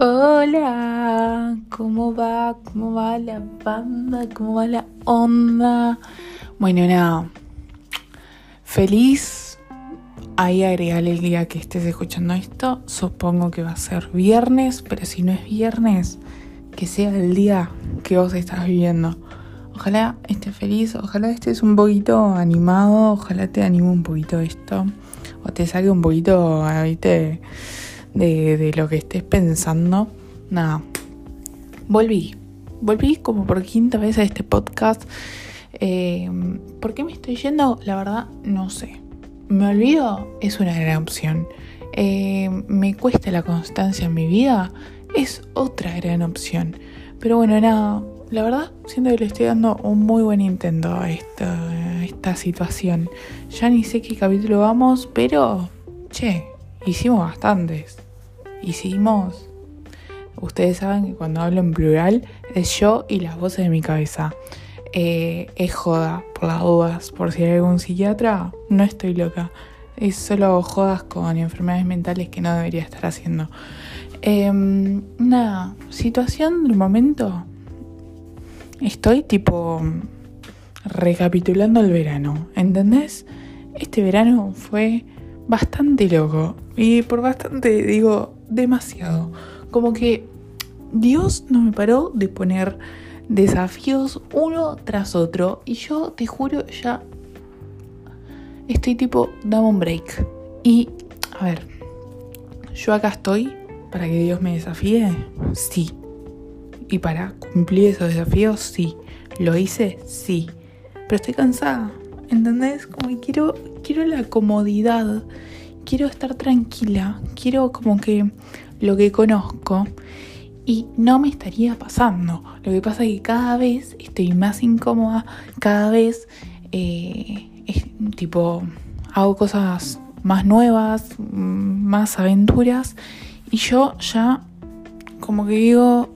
Hola, ¿cómo va? ¿Cómo va la banda? ¿Cómo va la onda? Bueno, nada, feliz. Ahí agregarle el día que estés escuchando esto. Supongo que va a ser viernes, pero si no es viernes, que sea el día que vos estás viviendo. Ojalá estés feliz, ojalá estés un poquito animado, ojalá te anime un poquito esto, o te salga un poquito, ¿viste? De, lo que estés pensando. Nada, volví. Volví como por quinta vez a este podcast. Eh, ¿Por qué me estoy yendo? La verdad, no sé. Me olvido, es una gran opción. Eh, me cuesta la constancia en mi vida, es otra gran opción. Pero bueno, nada, la verdad siento que le estoy dando un muy buen intento a esta, a esta situación. Ya ni sé qué capítulo vamos, pero, che, hicimos bastantes hicimos. Ustedes saben que cuando hablo en plural es yo y las voces de mi cabeza. Eh, es joda, por las dudas, por si hay algún psiquiatra, no estoy loca. Es solo jodas con enfermedades mentales que no debería estar haciendo. Em, una situación del momento. Estoy tipo recapitulando el verano, ¿entendés? Este verano fue bastante loco. Y por bastante digo demasiado. Como que Dios no me paró de poner desafíos uno tras otro. Y yo te juro, ya estoy tipo, dame un break. Y, a ver, yo acá estoy para que Dios me desafíe. Sí. Y para cumplir esos desafíos, sí. ¿Lo hice? Sí. Pero estoy cansada. ¿Entendés? Como que quiero, quiero la comodidad quiero estar tranquila, quiero como que lo que conozco y no me estaría pasando. Lo que pasa es que cada vez estoy más incómoda, cada vez eh, tipo hago cosas más nuevas, más aventuras y yo ya como que digo,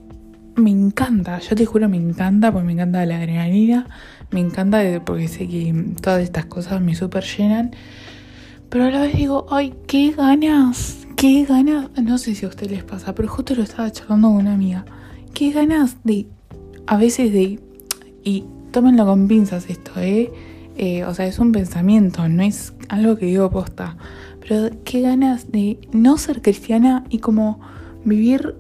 me encanta, yo te juro me encanta porque me encanta la adrenalina, me encanta porque sé que todas estas cosas me super llenan pero a la vez digo, ay, qué ganas, qué ganas. No sé si a ustedes les pasa, pero justo lo estaba charlando con una amiga. Qué ganas de, a veces de, y tómenlo con pinzas esto, ¿eh? ¿eh? O sea, es un pensamiento, no es algo que digo posta. Pero qué ganas de no ser cristiana y como vivir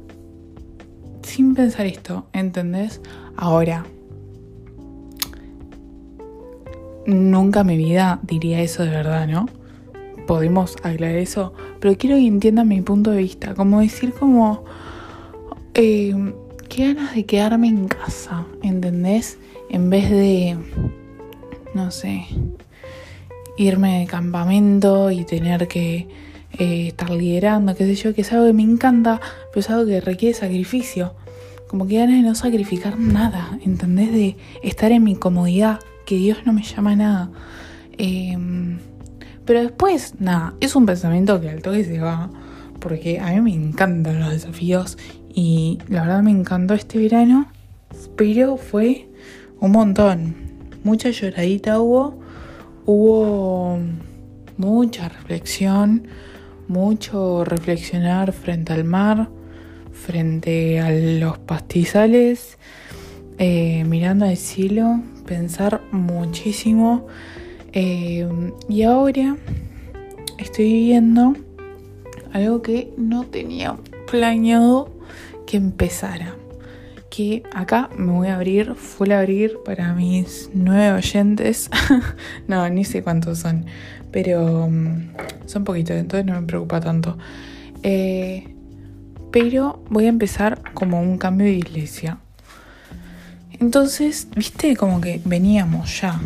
sin pensar esto, ¿entendés? Ahora, nunca en mi vida diría eso de verdad, ¿no? Podemos aclarar eso, pero quiero que entiendan mi punto de vista, como decir como, eh, qué ganas de quedarme en casa, ¿entendés? En vez de, no sé, irme de campamento y tener que eh, estar liderando, qué sé yo, que es algo que me encanta, pero es algo que requiere sacrificio. Como que ganas de no sacrificar nada, ¿entendés? De estar en mi comodidad, que Dios no me llama a nada. Eh, pero después, nada, es un pensamiento que al toque se va, porque a mí me encantan los desafíos y la verdad me encantó este verano, pero fue un montón. Mucha lloradita hubo, hubo mucha reflexión, mucho reflexionar frente al mar, frente a los pastizales, eh, mirando al cielo, pensar muchísimo eh, y ahora estoy viviendo algo que no tenía planeado que empezara. Que acá me voy a abrir, full abrir para mis nueve oyentes. no, ni sé cuántos son, pero um, son poquitos, entonces no me preocupa tanto. Eh, pero voy a empezar como un cambio de iglesia. Entonces, viste, como que veníamos ya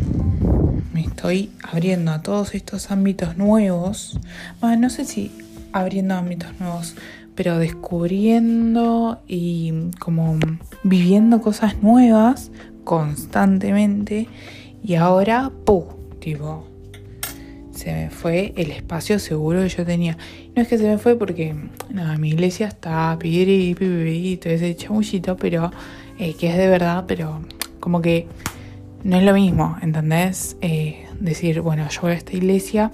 me estoy abriendo a todos estos ámbitos nuevos. Bueno, no sé si abriendo ámbitos nuevos, pero descubriendo y como viviendo cosas nuevas constantemente. Y ahora, ¡pum! Tipo, se me fue el espacio seguro que yo tenía. No es que se me fue porque, nada, mi iglesia está piri, y todo ese chamullito, pero eh, que es de verdad, pero como que no es lo mismo, ¿entendés? Eh, decir, bueno, yo voy a esta iglesia,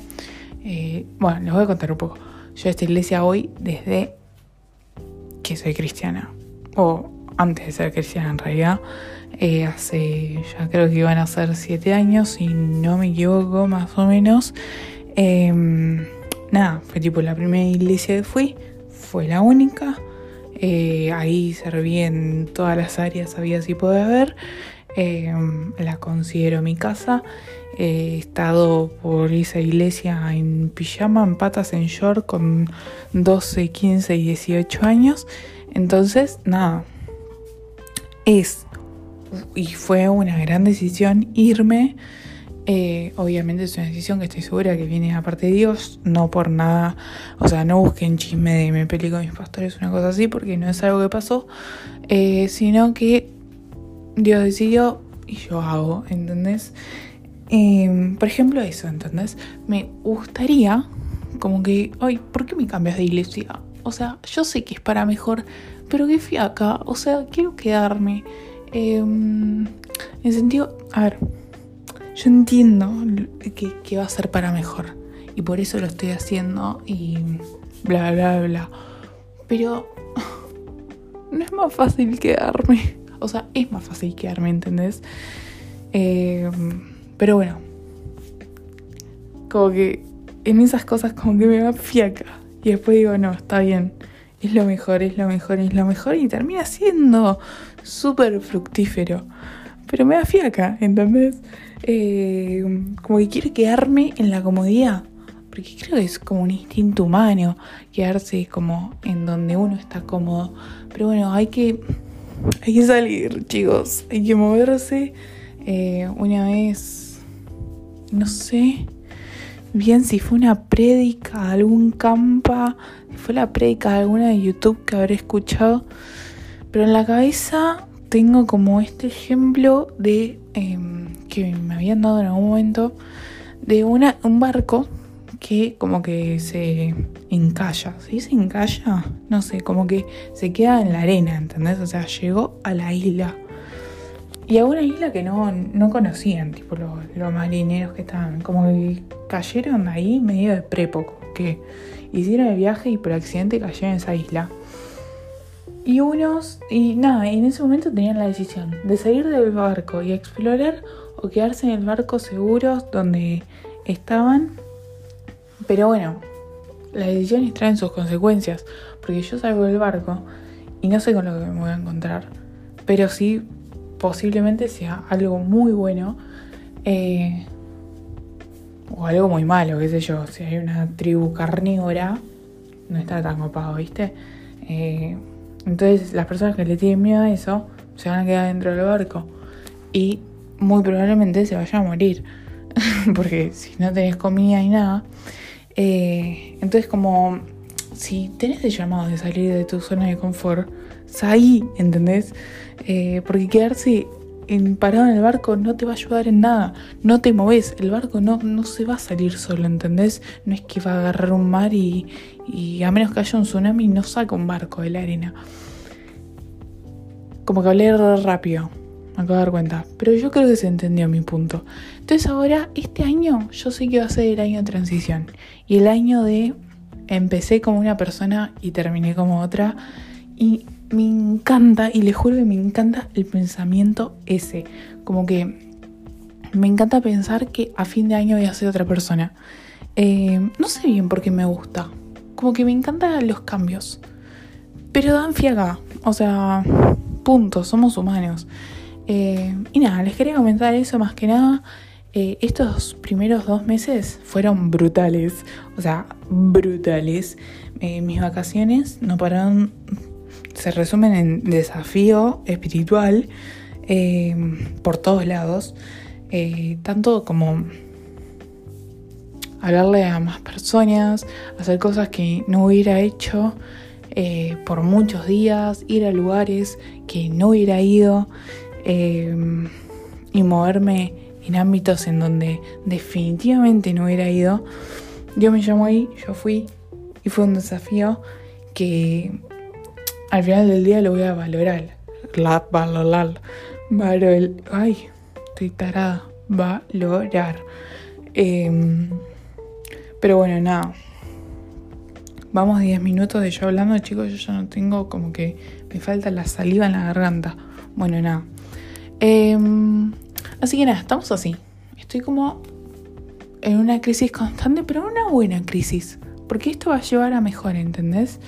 eh, bueno, les voy a contar un poco. Yo a esta iglesia voy desde que soy cristiana. O antes de ser cristiana en realidad. Eh, hace ya creo que iban a ser siete años, si no me equivoco, más o menos. Em, nada, fue tipo la primera iglesia que fui, fue la única. Ahí serví en todas las áreas, había si puede haber. Em, la considero mi casa. He estado por esa iglesia en pijama, en patas, en short, con 12, 15 y 18 años. Entonces, nada, es y fue una gran decisión irme. Eh, obviamente es una decisión que estoy segura que viene aparte de Dios, no por nada, o sea, no busquen chisme de me peleé con mis pastores, una cosa así, porque no es algo que pasó, eh, sino que Dios decidió y yo hago, ¿entendés? Em, por ejemplo, eso, ¿entendés? Me gustaría, como que, ay, ¿por qué me cambias de iglesia? O sea, yo sé que es para mejor, pero qué fiaca, o sea, quiero quedarme. Em, en sentido, a ver, yo entiendo que, va a ser para mejor y por eso lo estoy haciendo y bla, bla, bla. Pero no es más fácil quedarme. O sea, es más fácil quedarme, ¿entendés? Em, pero bueno, como que en esas cosas como que me va fiaca. Y después digo, no, está bien. Es lo mejor, es lo mejor, es lo mejor. Y termina siendo súper fructífero. Pero me da fiaca, ¿entendés? Eh, como que quiero quedarme en la comodidad. Porque creo que es como un instinto humano quedarse como en donde uno está cómodo. Pero bueno, hay que, hay que salir, chicos. Hay que moverse. Eh, una vez, no sé bien si fue una prédica, algún campa, si fue la prédica de alguna de YouTube que habré escuchado. Pero en la cabeza tengo como este ejemplo de em, que me habían dado en algún momento de una, un barco que como que se encalla. ¿Se dice encalla? No sé, como que se queda en la arena, ¿entendés? O sea, llegó a la isla. Y a una isla que no, no conocían, tipo los, los marineros que estaban, como que cayeron ahí medio de prepo, que hicieron el viaje y por accidente cayeron en esa isla. Y unos, y nada, en ese momento tenían la decisión de salir del barco y explorar o quedarse en el barco seguros donde estaban. Pero bueno, las decisiones traen sus consecuencias, porque yo salgo del barco y no sé con lo que me voy a encontrar, pero sí posiblemente sea algo muy bueno eh, o algo muy malo, qué sé yo, si hay una tribu carnívora, no está tan copado, ¿viste? Eh, entonces las personas que le tienen miedo a eso se van a quedar dentro del barco y muy probablemente se vaya a morir porque si no tenés comida y nada. Eh, entonces como si tenés el llamado de salir de tu zona de confort, ahí, ¿entendés? Eh, porque quedarse parado en el barco no te va a ayudar en nada. No te moves. El barco no, no se va a salir solo, ¿entendés? No es que va a agarrar un mar y, y a menos que haya un tsunami no saca un barco de la arena. Como que hablé rápido, me acabo de dar cuenta. Pero yo creo que se entendió mi punto. Entonces ahora, este año, yo sé que va a ser el año de transición. Y el año de empecé como una persona y terminé como otra. Y me encanta, y le juro que me encanta el pensamiento ese. Como que me encanta pensar que a fin de año voy a ser otra persona. Eh, no sé bien por qué me gusta. Como que me encantan los cambios. Pero dan fiaga. O sea, punto, somos humanos. Eh, y nada, les quería comentar eso más que nada. Eh, estos primeros dos meses fueron brutales. O sea, brutales. mis vacaciones no pararon se resumen en desafío espiritual eh, por todos lados, eh, tanto como hablarle a más personas, hacer cosas que no hubiera hecho eh, por muchos días, ir a lugares que no hubiera ido y moverme en ámbitos en donde definitivamente no hubiera ido. Dios me llamó ahí, yo fui y fue un desafío que al final del día lo voy a valorar. La, valorar. Valor, ay, estoy tarada. Valorar. Em, pero bueno, nada. vamos 10 minutos de yo hablando, chicos, yo ya no tengo como que me falta la saliva en la garganta. Bueno, nada. Em, así que nada, estamos así. Estoy como en una crisis constante, pero una buena crisis. Porque esto va a llevar a mejor, ¿entendés?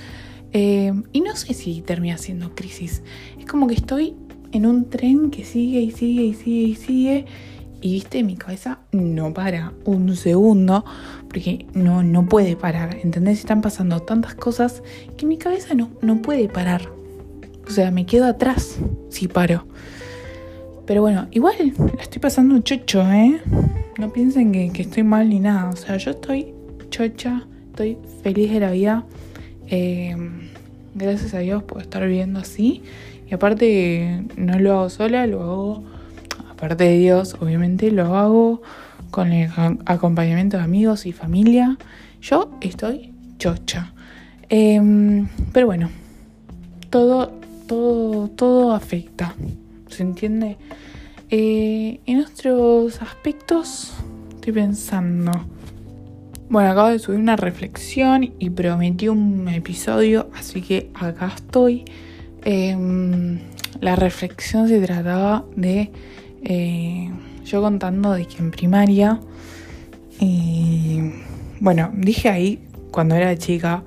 Em, y no sé si termina siendo crisis. Es como que estoy en un tren que sigue y sigue y sigue y sigue. Y viste, mi cabeza no para un segundo, porque no, no puede parar, ¿entendés? Están pasando tantas cosas que mi cabeza no, no puede parar. O sea, me quedo atrás si paro. Pero bueno, igual la estoy pasando chocho, ¿eh? No piensen que, estoy mal ni nada. O sea, yo estoy chocha, estoy feliz de la vida. Eh, gracias a Dios por estar viviendo así. Y aparte, no lo hago sola, lo hago, aparte de Dios, obviamente, lo hago con el acompañamiento de amigos y familia. Yo estoy chocha. Em, pero bueno, todo, todo, todo afecta. ¿Se entiende? Eh, en otros aspectos, estoy pensando. Bueno, acabo de subir una reflexión y prometí un episodio, así que acá estoy. Em, la reflexión se trataba de eh, yo contando de que en primaria, bueno, dije ahí cuando era chica,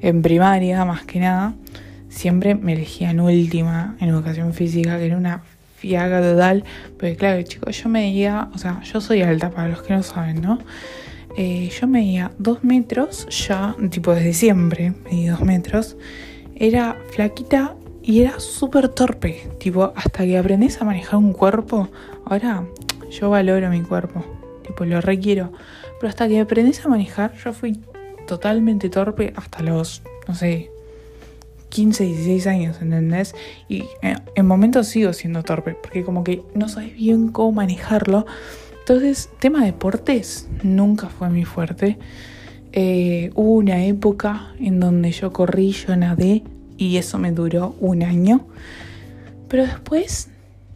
en primaria más que nada, siempre me elegían última en educación física, que era una fiaga total, porque claro, chicos, yo medía, o sea, yo soy alta para los que no saben, ¿no? Eh, yo medía dos metros ya, tipo desde siempre, medí dos metros. Era flaquita y era súper torpe, tipo, hasta que aprendes a manejar un cuerpo, ahora yo valoro mi cuerpo, tipo, lo requiero, pero hasta que aprendes a manejar, yo fui totalmente torpe hasta los, no sé, 15, 16 años, ¿entendés? Y eh, en momentos sigo siendo torpe, porque como que no sabes bien cómo manejarlo. Entonces, tema deportes nunca fue mi fuerte. Eh, hubo una época en donde yo corrí, yo nadé, y eso me duró un año. Pero después,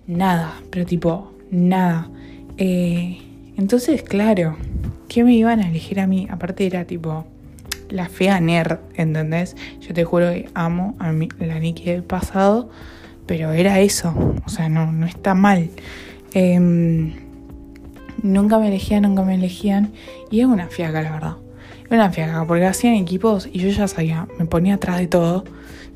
nada, pero tipo, nada. Eh, entonces, claro, ¿qué me iban a elegir a mí? Aparte era tipo la fea nerd, ¿entendés? Yo te juro que amo a mí, la Nikki del pasado, pero era eso, o sea, no, no está mal. Em, nunca me elegían, nunca me elegían, y es una fiaca, la verdad. Es una fiaca, porque hacían equipos y yo ya sabía, me ponía atrás de todo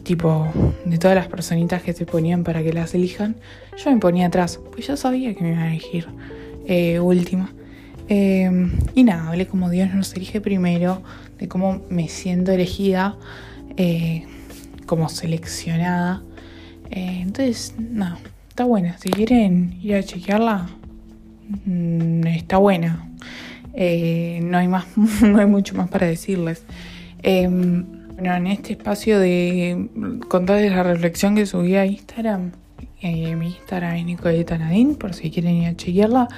tipo de todas las personitas que se ponían para que las elijan, yo me ponía atrás, pues ya sabía que me iban a elegir eh, última. Em, y nada, hablé como Dios nos elige primero, de cómo me siento elegida, eh, como seleccionada. Eh, entonces, nada, está buena. Si quieren ir a chequearla, mm, está buena. no hay más, no hay mucho más para decirles. Em, bueno, en este espacio de contarles la reflexión que subí a Instagram, eh, mi Instagram es Nicoleta Nadine, por si quieren ir a chequearla,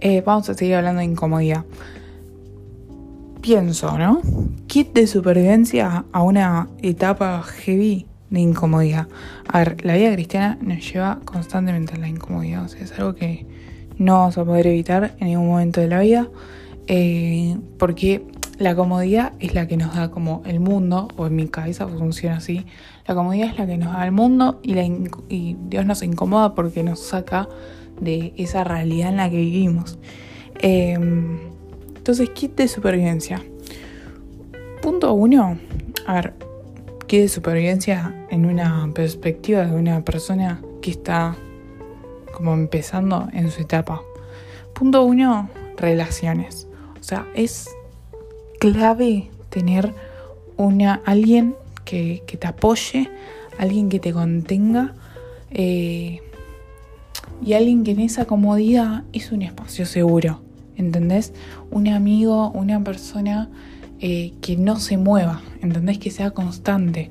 eh, vamos a seguir hablando de incomodidad. Pienso, ¿no? Kit de supervivencia a una etapa heavy de incomodidad. A ver, la vida cristiana nos lleva constantemente a la incomodidad, o sea, es algo que no vamos a poder evitar en ningún momento de la vida, eh, porque la comodidad es la que nos da como el mundo, o en mi cabeza funciona así, la comodidad es la que nos da el mundo y, Dios nos incomoda porque nos saca de esa realidad en la que vivimos. Em, entonces, kit de supervivencia. Punto uno, a ver, kit de supervivencia en una perspectiva de una persona que está como empezando en su etapa. Punto uno, relaciones. O sea, es clave tener una, alguien que, te apoye, alguien que te contenga eh, y alguien que en esa comodidad es un espacio seguro, ¿entendés? Un amigo, una persona eh, que no se mueva, ¿entendés? Que sea constante.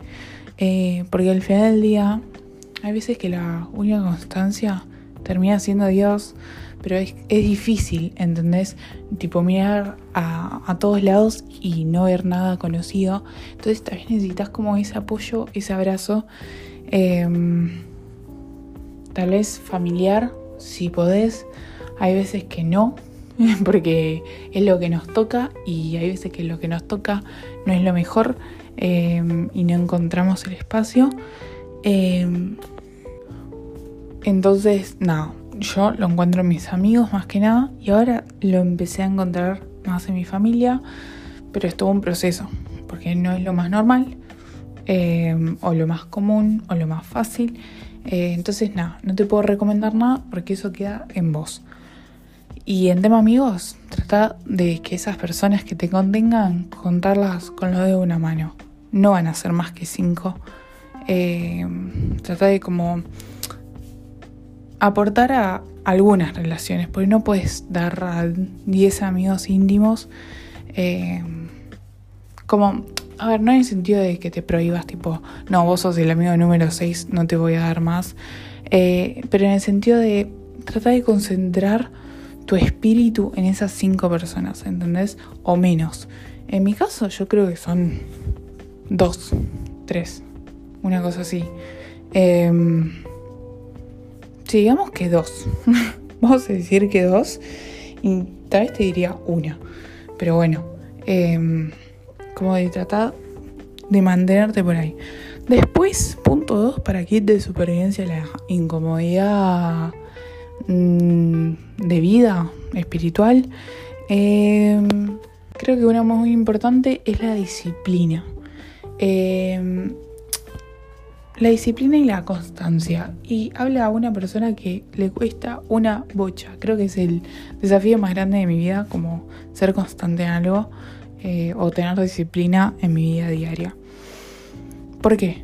Eh, porque al final del día hay veces que la única constancia termina siendo Dios, pero es, difícil, ¿entendés? Tipo mirar a, todos lados y no ver nada conocido. Entonces también necesitas como ese apoyo, ese abrazo. Em, tal vez familiar, si podés. Hay veces que no, porque es lo que nos toca y hay veces que lo que nos toca no es lo mejor. em, y no encontramos el espacio. Em, entonces, nada, yo lo encuentro en mis amigos más que nada y ahora lo empecé a encontrar más en mi familia, pero es todo un proceso, porque no es lo más normal, em, o lo más común, o lo más fácil. Eh, entonces, nada, no te puedo recomendar nada porque eso queda en vos. Y en tema amigos, trata de que esas personas que te contengan, contarlas con lo de una mano. No van a ser más que cinco. Eh, trata de como aportar a algunas relaciones, porque no puedes dar a 10 amigos íntimos eh, como, a ver, no en el sentido de que te prohíbas, tipo, no, vos sos el amigo número 6, no te voy a dar más, eh, pero en el sentido de tratar de concentrar tu espíritu en esas cinco personas, ¿entendés? O menos. En mi caso yo creo que son dos, tres, una cosa así. Eh, Sí, digamos que dos. Vamos a decir que dos. Y tal vez te diría una. Pero bueno, em, como de tratar de mantenerte por ahí. Después, punto dos, para kit de supervivencia, la incomodidad mm, de vida espiritual. Em, creo que una muy importante es la disciplina. Eh, la disciplina y la constancia. Y habla a una persona que le cuesta una bocha. Creo que es el desafío más grande de mi vida, como ser constante en algo eh, o tener disciplina en mi vida diaria. ¿Por qué?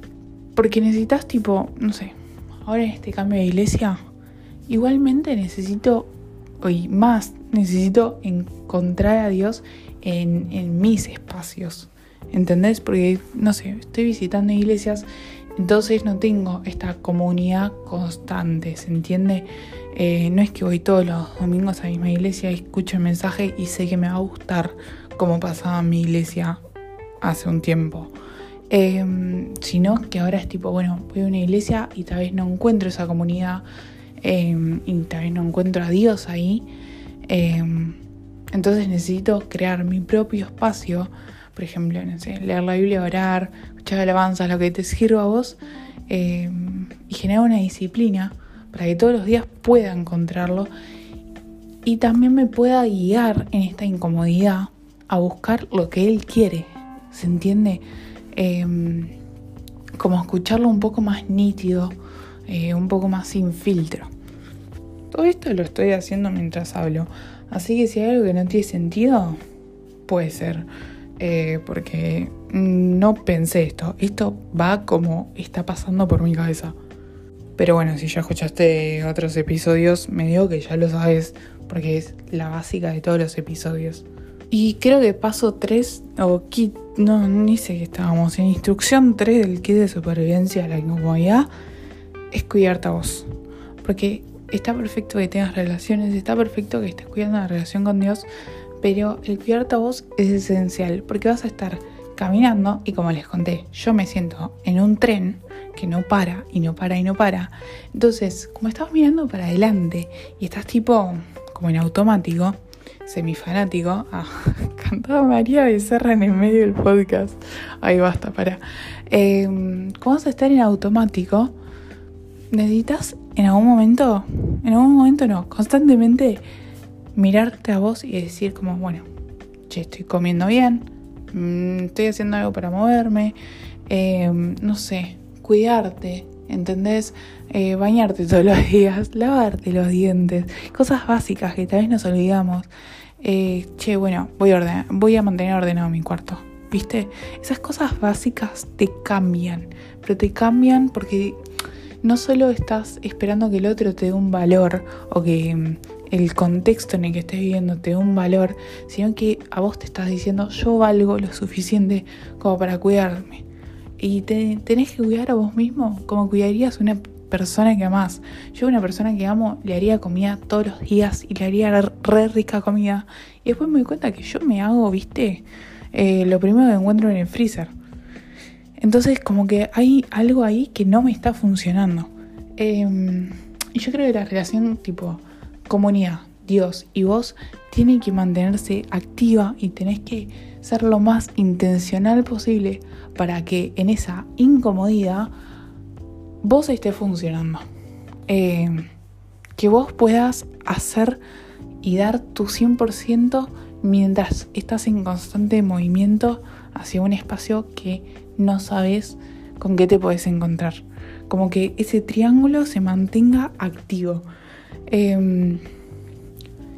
Porque necesitas tipo, no sé, ahora en este cambio de iglesia, igualmente necesito, y más, necesito encontrar a Dios en, mis espacios. ¿Entendés? Porque, no sé, estoy visitando iglesias entonces no tengo esta comunidad constante, ¿se entiende? Eh, no es que voy todos los domingos a mi misma iglesia escucho el mensaje y sé que me va a gustar como pasaba mi iglesia hace un tiempo. Em, sino que ahora es tipo, bueno, voy a una iglesia y tal vez no encuentro esa comunidad em, y tal vez no encuentro a Dios ahí. Em, entonces necesito crear mi propio espacio, por ejemplo, no sé, leer la Biblia, orar, escuchar alabanzas, lo que te sirva a vos, y generar una disciplina para que todos los días pueda encontrarlo y también me pueda guiar en esta incomodidad a buscar lo que él quiere, ¿se entiende? Em, como escucharlo un poco más nítido, eh, un poco más sin filtro. Todo esto lo estoy haciendo mientras hablo, así que si hay algo que no tiene sentido, puede ser. Eh, porque no pensé esto. Esto va como está pasando por mi cabeza. Pero bueno, si ya escuchaste otros episodios, me digo que ya lo sabes, porque es la básica de todos los episodios. Y creo que paso 3, o kit, no, ni sé qué estábamos, en instrucción 3 del kit de supervivencia a la incomodidad, es cuidarte a vos. Porque está perfecto que tengas relaciones, está perfecto que estés cuidando la relación con Dios, pero el cuidarte a vos es esencial porque vas a estar caminando y como les conté, yo me siento en un tren que no para y no para y no para. Entonces, como estás mirando para adelante y estás tipo como en automático, semifanático, ah, cantaba María Becerra en el medio del podcast. Ahí basta, para. Eh, como vas a estar en automático, necesitas en algún momento, en algún momento no, constantemente mirarte a vos y decir como, bueno, che, estoy comiendo bien, mm, estoy haciendo algo para moverme, em, no sé, cuidarte, ¿entendés? Eh, bañarte todos los días, lavarte los dientes, cosas básicas que tal vez nos olvidamos. Eh, che, bueno, voy a, ordenar, voy a mantener ordenado mi cuarto. ¿Viste? Esas cosas básicas te cambian, pero te cambian porque no solo estás esperando que el otro te dé un valor o que mm, el contexto en el que estés viviendo te da un valor, sino que a vos te estás diciendo yo valgo lo suficiente como para cuidarme. Y te, tenés que cuidar a vos mismo como cuidarías una persona que amás. Yo a una persona que amo le haría comida todos los días y le haría re rica comida. Y después me doy cuenta que yo me hago, viste, eh, lo primero que encuentro en el freezer. Entonces como que hay algo ahí que no me está funcionando. Em, y yo creo que la relación tipo comunidad, Dios y vos, tiene que mantenerse activa y tenés que ser lo más intencional posible para que en esa incomodidad vos estés funcionando. Eh, que vos puedas hacer y dar tu 100% mientras estás en constante movimiento hacia un espacio que no sabes con qué te puedes encontrar. Como que ese triángulo se mantenga activo. Em,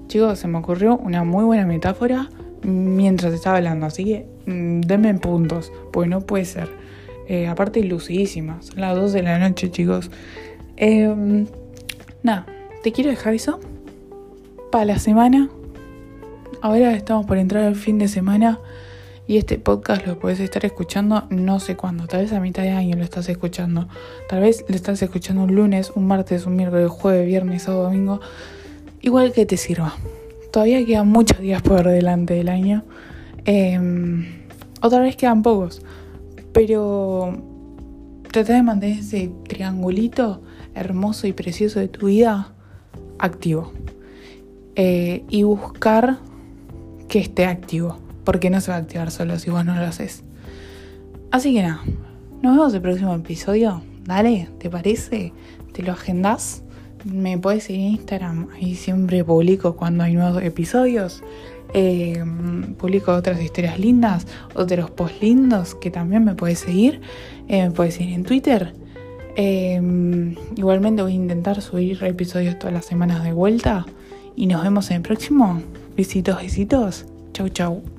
chicos, se me ocurrió una muy buena metáfora mientras estaba hablando, así que mm, denme puntos, porque no puede ser. Eh, aparte, lucidísima, son las 2 de la noche, chicos. Em, nada, te quiero dejar eso para la semana. Ahora estamos por entrar al fin de semana y este podcast lo puedes estar escuchando no sé cuándo, tal vez a mitad de año lo estás escuchando, tal vez lo estás escuchando un lunes, un martes, un miércoles, jueves, viernes o domingo, igual que te sirva. Todavía quedan muchos días por delante del año, em, otra vez quedan pocos, pero trata de mantener ese triangulito hermoso y precioso de tu vida activo eh, y buscar que esté activo porque no se va a activar solo si vos no lo haces. Así que nada, nos vemos el próximo episodio. Dale, ¿te parece? ¿Te lo agendas? Me puedes seguir en Instagram, ahí siempre publico cuando hay nuevos episodios. Eh, publico otras historias lindas, otros posts lindos que también me puedes seguir. Eh, me puedes seguir en Twitter. Eh, igualmente voy a intentar subir episodios todas las semanas de vuelta. Y nos vemos en el próximo. Besitos, besitos. Chau, chau.